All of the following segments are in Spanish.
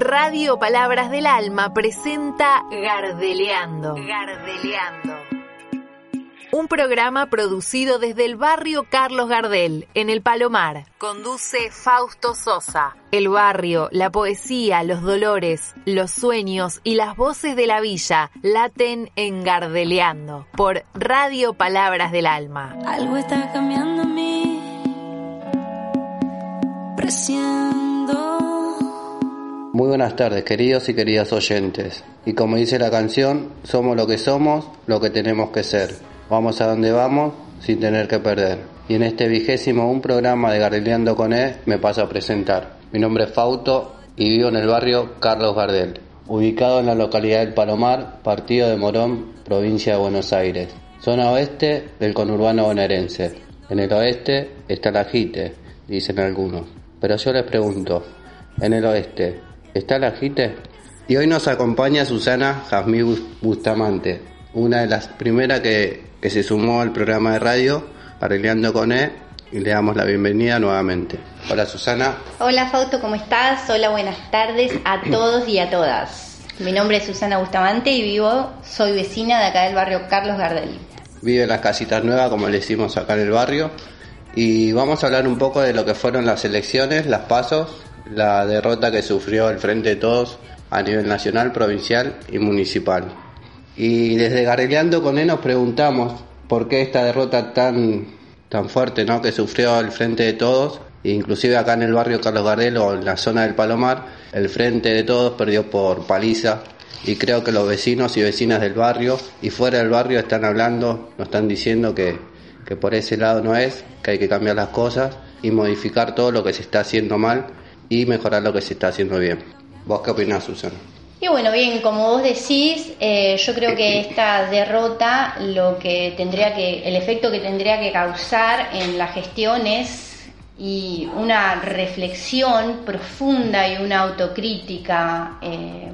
Radio Palabras del Alma presenta Gardeleando. Gardeleando. Un programa producido desde el barrio Carlos Gardel, en el Palomar. Conduce Fausto Sosa. El barrio, la poesía, los dolores, los sueños y las voces de la villa laten en Gardeleando por Radio Palabras del Alma. Algo está cambiando en mí. Presiento. Muy buenas tardes, queridos y queridas oyentes. Y como dice la canción, somos lo que somos, lo que tenemos que ser. Vamos a donde vamos sin tener que perder. Y en este vigésimo un programa de Gardeleando con E me paso a presentar. Mi nombre es Fausto y vivo en el barrio Carlos Gardel, ubicado en la localidad del Palomar, partido de Morón, provincia de Buenos Aires, zona oeste del conurbano bonaerense. En el oeste está la Jite, dicen algunos. Pero yo les pregunto, en el oeste, ¿está la Jite? Y hoy nos acompaña Susana Jazmín Bustamante, una de las primeras que, que se sumó al programa de radio Arreglando con E y le damos la bienvenida nuevamente. Hola Susana. Hola Fausto, ¿cómo estás? Hola, buenas tardes a todos y a todas. Mi nombre es Susana Bustamante y vivo, soy vecina de acá del barrio Carlos Gardel. Vive en las casitas nuevas, como le decimos acá en el barrio. Y vamos a hablar un poco de lo que fueron las elecciones, las pasos, la derrota que sufrió el Frente de Todos a nivel nacional, provincial y municipal. Y desde Gareleando con él nos preguntamos por qué esta derrota tan, tan fuerte ¿no? que sufrió el Frente de Todos, e inclusive acá en el barrio Carlos Gardel o en la zona del Palomar, el Frente de Todos perdió por paliza y creo que los vecinos y vecinas del barrio y fuera del barrio están hablando, nos están diciendo que, que por ese lado no es, que hay que cambiar las cosas y modificar todo lo que se está haciendo mal y mejorar lo que se está haciendo bien. ¿Vos qué opinás, Susana? Y bueno, bien, como vos decís, eh, yo creo que esta derrota, lo que tendría que, el efecto que tendría que causar en la gestión es y una reflexión profunda y una autocrítica eh,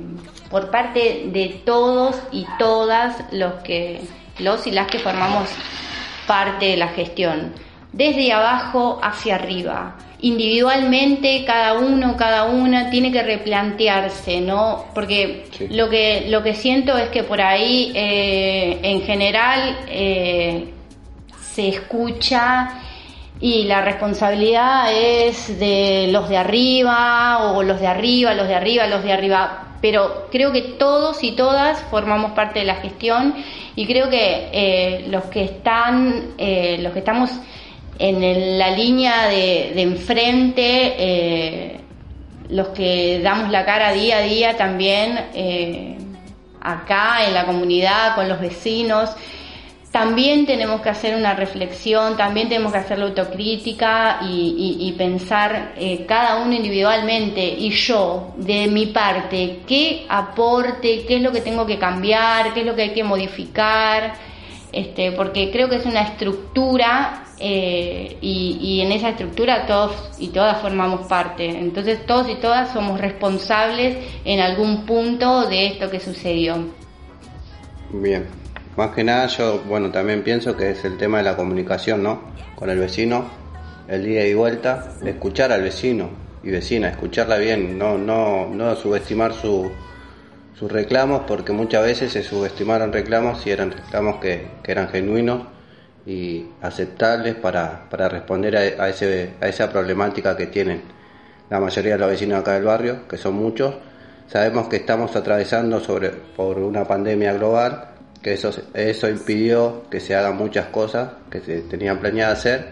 por parte de todos y todas los que los y las que formamos parte de la gestión, desde abajo hacia arriba individualmente cada uno, cada una tiene que replantearse, ¿no? Porque Sí. lo que lo que siento es que por ahí eh, en general eh, se escucha y la responsabilidad es de los de arriba o los de arriba, los de arriba, los de arriba. Pero creo que todos y todas formamos parte de la gestión y creo que eh, los que están, eh, los que estamos en la línea de, enfrente, eh, los que damos la cara día a día también eh, acá en la comunidad, con los vecinos, también tenemos que hacer una reflexión, también tenemos que hacer la autocrítica y pensar eh, cada uno individualmente y yo, de mi parte, qué aporte, qué es lo que tengo que cambiar, qué es lo que hay que modificar, este, porque creo que es una estructura eh, y, y en esa estructura todos y todas formamos parte. Entonces todos y todas somos responsables en algún punto de esto que sucedió. Bien. Más que nada yo, bueno, también pienso que es el tema de la comunicación, ¿no? Con el vecino, el día y vuelta, escuchar al vecino y vecina, escucharla bien, no, no, no subestimar su, sus reclamos, porque muchas veces se subestimaron reclamos y eran reclamos que, que eran genuinos y aceptables para, para responder a, ese, a esa problemática que tienen la mayoría de los vecinos acá del barrio, que son muchos. Sabemos que estamos atravesando sobre, por una pandemia global, que eso, eso impidió que se hagan muchas cosas que se tenían planeado hacer,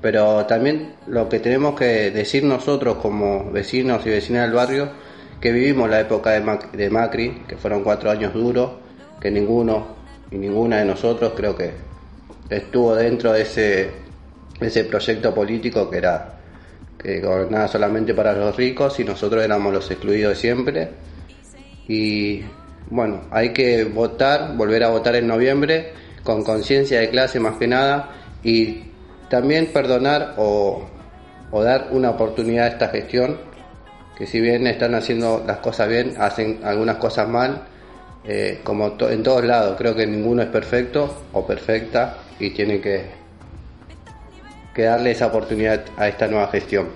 pero también lo que tenemos que decir nosotros como vecinos y vecinas del barrio, que vivimos la época de, Mac- de Macri, que fueron cuatro años duros, que ninguno y ninguna de nosotros creo que estuvo dentro de ese, ese proyecto político que era que gobernaba solamente para los ricos y nosotros éramos los excluidos siempre. Y bueno, hay que votar, volver a votar en noviembre con conciencia de clase más que nada y también perdonar o, o dar una oportunidad a esta gestión que si bien están haciendo las cosas bien, hacen algunas cosas mal, eh, como en todos lados, creo que ninguno es perfecto o perfecta y tiene que, que darle esa oportunidad a esta nueva gestión.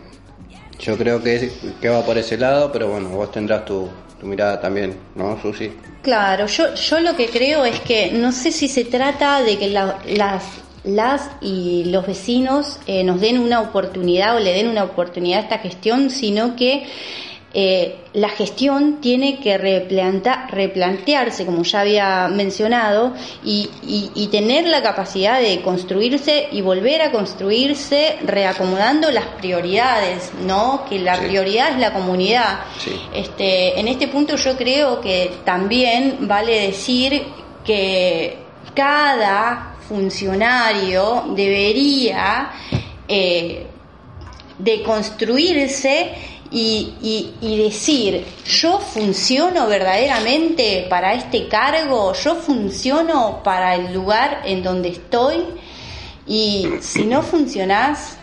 Yo creo que, que va por ese lado, pero bueno, vos tendrás tu, tu mirada también, ¿no, Susi? Claro, yo, yo lo que creo es que no sé si se trata de que la- las, las y los vecinos eh, nos den una oportunidad o le den una oportunidad a esta gestión, sino que eh, la gestión tiene que replantearse, como ya había mencionado, y, y- y tener la capacidad de construirse y volver a construirse reacomodando las prioridades, ¿no? Que la Sí. prioridad es la comunidad. Sí. Este, en este punto yo creo que también vale decir que cada funcionario debería eh, de construirse y, y- y decir, yo funciono verdaderamente para este cargo, yo funciono para el lugar en donde estoy y si no funcionás,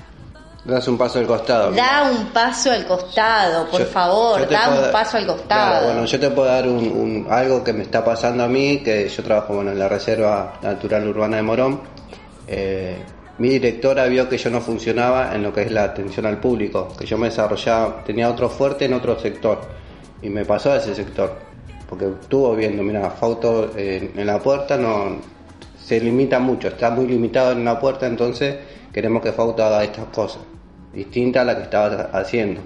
Das un paso al costado. da un paso al costado, por Yo- favor, yo da un dar- paso al costado. Claro, bueno, yo te puedo dar un, un- algo que me está pasando a mí, que yo trabajo bueno, en la Reserva Natural Urbana de Morón. Eh, mi directora vio que yo no funcionaba en lo que es la atención al público, que yo me desarrollaba, tenía otro fuerte en otro sector, y me pasó a ese sector, porque estuvo viendo, mira, Fauto eh, en la puerta no se limita mucho, está muy limitado en la puerta, entonces queremos que Fauto haga estas cosas, distintas a las que estaba haciendo,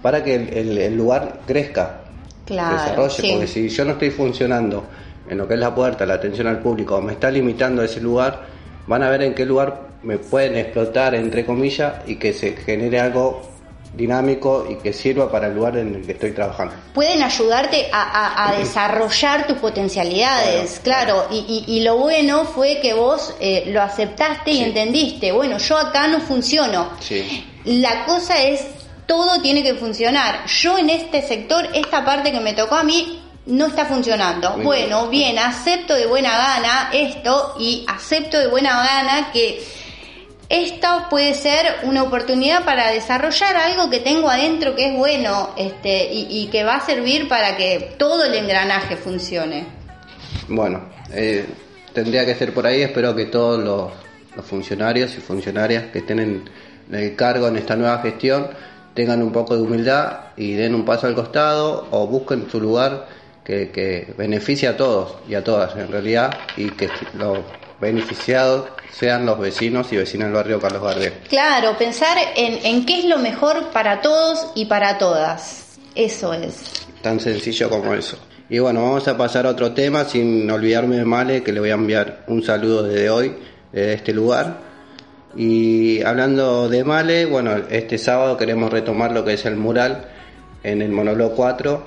para que el, el- el lugar crezca, Claro, desarrolle, sí. porque si yo no estoy funcionando en lo que es la puerta, la atención al público, me está limitando ese lugar, van a ver en qué lugar me pueden explotar, entre comillas, y que se genere algo dinámico y que sirva para el lugar en el que estoy trabajando. pueden ayudarte a, a- a desarrollar tus potencialidades, claro, y, y- y lo bueno fue que vos eh, lo aceptaste y entendiste, bueno, yo acá no funciono. Sí. La cosa es, todo tiene que funcionar. Yo en este sector, esta parte que me tocó a mí, no está funcionando. Muy bueno, bien. bien, acepto de buena gana esto y acepto de buena gana que esto puede ser una oportunidad para desarrollar algo que tengo adentro que es bueno este, y, que va a servir para que todo el engranaje funcione. Bueno, eh, tendría que ser por ahí. Espero que todos los, funcionarios y funcionarias que estén en, el cargo en esta nueva gestión tengan un poco de humildad y den un paso al costado o busquen su lugar que, beneficie a todos y a todas en realidad y que los beneficiados sean los vecinos y vecinas del barrio Carlos Gardel. Claro, pensar en, en qué es lo mejor para todos y para todas. Eso es. Tan sencillo como eso. Y bueno, vamos a pasar a otro tema sin olvidarme de Male, que le voy a enviar un saludo desde hoy, desde este lugar. Y hablando de Male, bueno, este sábado queremos retomar lo que es el mural en el Monolo 4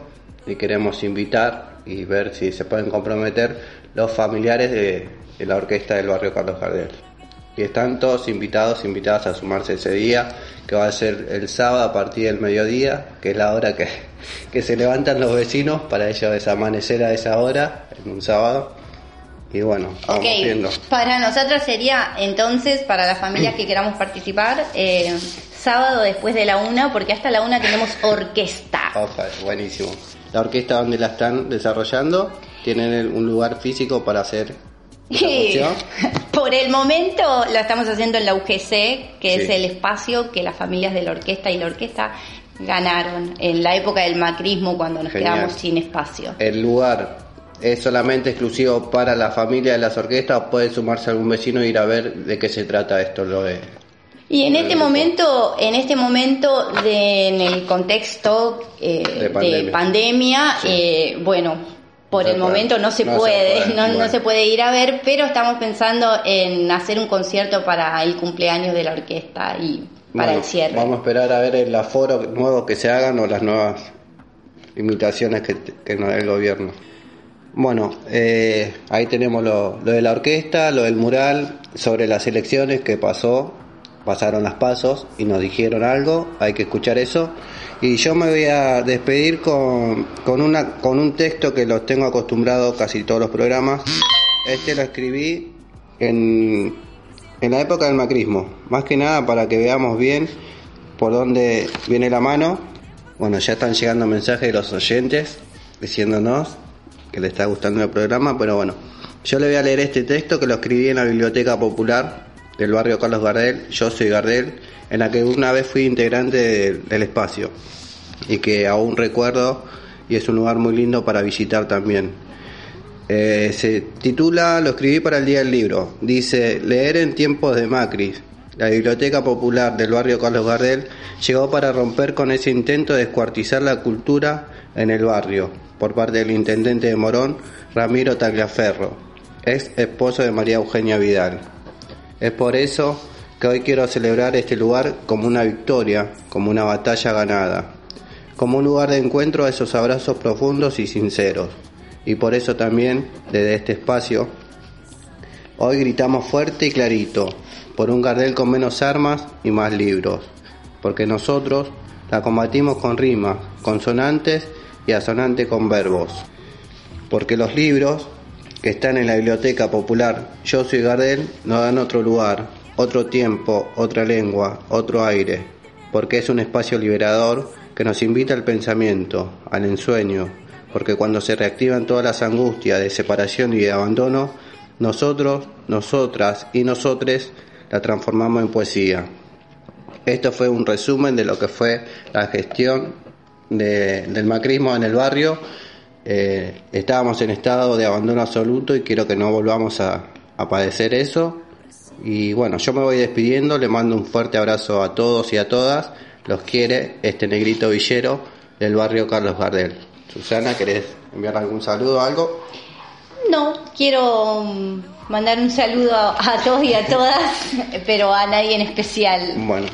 y queremos invitar y ver si se pueden comprometer los familiares de, de la orquesta del barrio Carlos Gardel. Y están todos invitados, invitadas a sumarse ese día, que va a ser el sábado a partir del mediodía, que es la hora que, que se levantan los vecinos para ellos desamanecer a esa hora, en un sábado. Y bueno, vamos Ok, viendo. para nosotros sería entonces, para las familias que queramos participar, eh, sábado después de la una, porque hasta la una tenemos orquesta. Ojalá, buenísimo. La orquesta donde la están desarrollando, tienen un lugar físico para hacer Y por el momento lo estamos haciendo en la UGC, que Sí. es el espacio que las familias de la orquesta y la orquesta ganaron en la época del macrismo cuando nos Genial. quedamos sin espacio. El lugar es solamente exclusivo para la familia de las orquestas, o puede sumarse algún vecino e ir a ver de qué se trata esto, lo de Y en este momento, en este momento de, en el contexto eh, De de pandemia. pandemia, Sí. eh, bueno, por el momento no se No se puede, no, se puede ir a ver, pero estamos pensando en hacer un concierto para el cumpleaños de la orquesta y para Bueno, el cierre. Vamos a esperar a ver el aforo nuevo que se hagan o las nuevas limitaciones que, que nos dé el gobierno. Bueno, eh, ahí tenemos lo, lo de la orquesta, lo del mural, sobre las elecciones que pasó, pasaron las pasos y nos dijeron algo, hay que escuchar eso. Y yo me voy a despedir con, con, una, con un texto que los tengo acostumbrado casi todos los programas. Este lo escribí en, en la época del macrismo, más que nada para que veamos bien por dónde viene la mano. Bueno, ya están llegando mensajes de los oyentes diciéndonos que les está gustando el programa, pero bueno, yo le voy a leer este texto que lo escribí en la Biblioteca Popular del barrio Carlos Gardel. Yo soy Gardel en la que una vez fui integrante del espacio y que aún recuerdo y es un lugar muy lindo para visitar también. Eh, se titula, lo escribí para el día del libro, dice, leer en tiempos de Macri. La Biblioteca Popular del barrio Carlos Gardel llegó para romper con ese intento de descuartizar la cultura en el barrio por parte del intendente de Morón, Ramiro Tagliaferro, ex esposo de María Eugenia Vidal. Es por eso que hoy quiero celebrar este lugar como una victoria, como una batalla ganada como un lugar de encuentro a esos abrazos profundos y sinceros. Y por eso también, desde este espacio, hoy gritamos fuerte y clarito, por un Gardel con menos armas y más libros, porque nosotros la combatimos con rimas, consonantes y asonantes con verbos, porque los libros que están en la biblioteca popular Yo soy Gardel nos dan otro lugar, otro tiempo, otra lengua, otro aire, porque es un espacio liberador que nos invita al pensamiento, al ensueño, porque cuando se reactivan todas las angustias de separación y de abandono, nosotros, nosotras y nosotres la transformamos en poesía. Esto fue un resumen de lo que fue la gestión del macrismo en el barrio. Eh, estábamos en estado de abandono absoluto y quiero que no volvamos a, a padecer eso. Y bueno, yo me voy despidiendo, le mando un fuerte abrazo a todos y a todas los quiere este negrito villero del barrio Carlos Gardel. Susana, ¿querés enviar algún saludo o algo? No, quiero mm, mandar un saludo a, todos y a todas, pero a nadie en especial. Bueno,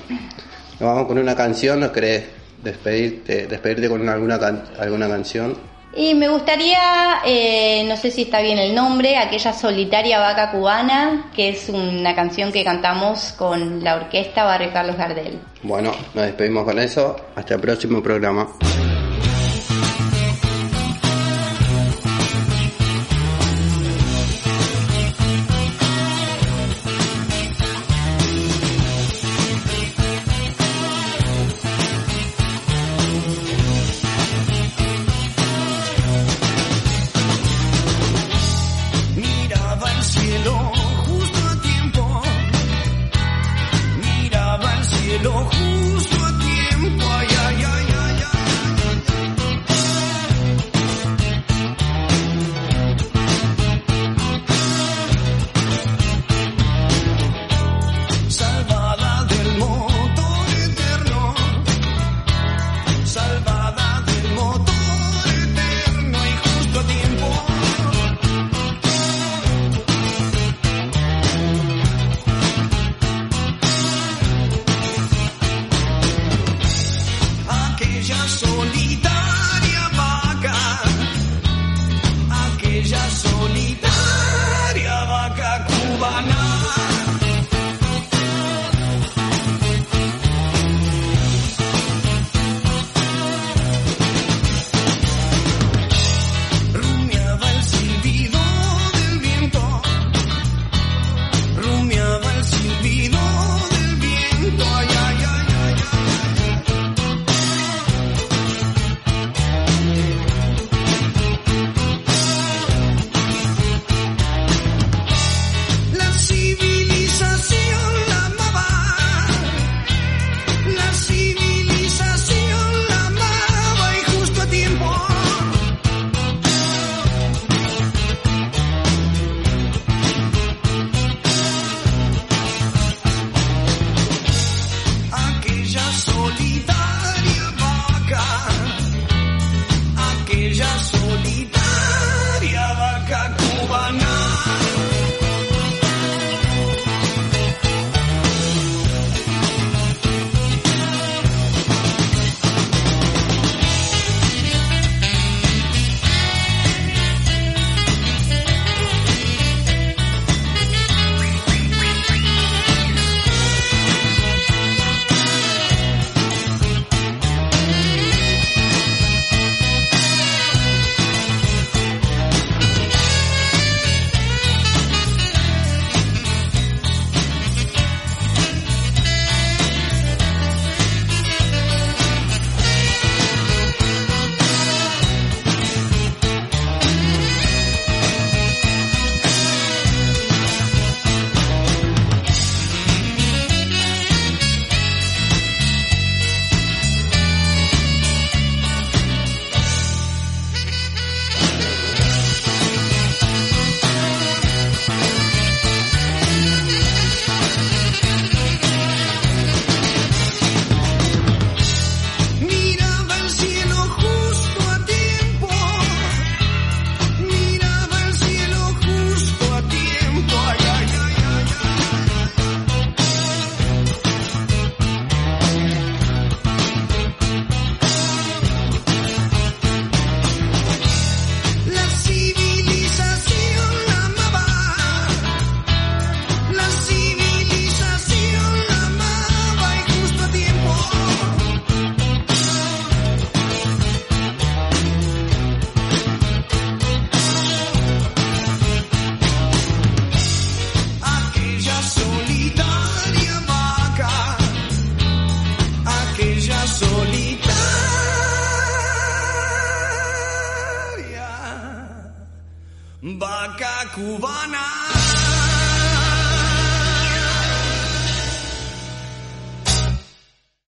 nos vamos con una canción, ¿no querés despedirte, despedirte con alguna, alguna canción? Y me gustaría, eh, no sé si está bien el nombre, aquella solitaria vaca cubana, que es una canción que cantamos con la orquesta Barrio Carlos Gardel. Bueno, nos despedimos con eso. Hasta el próximo programa.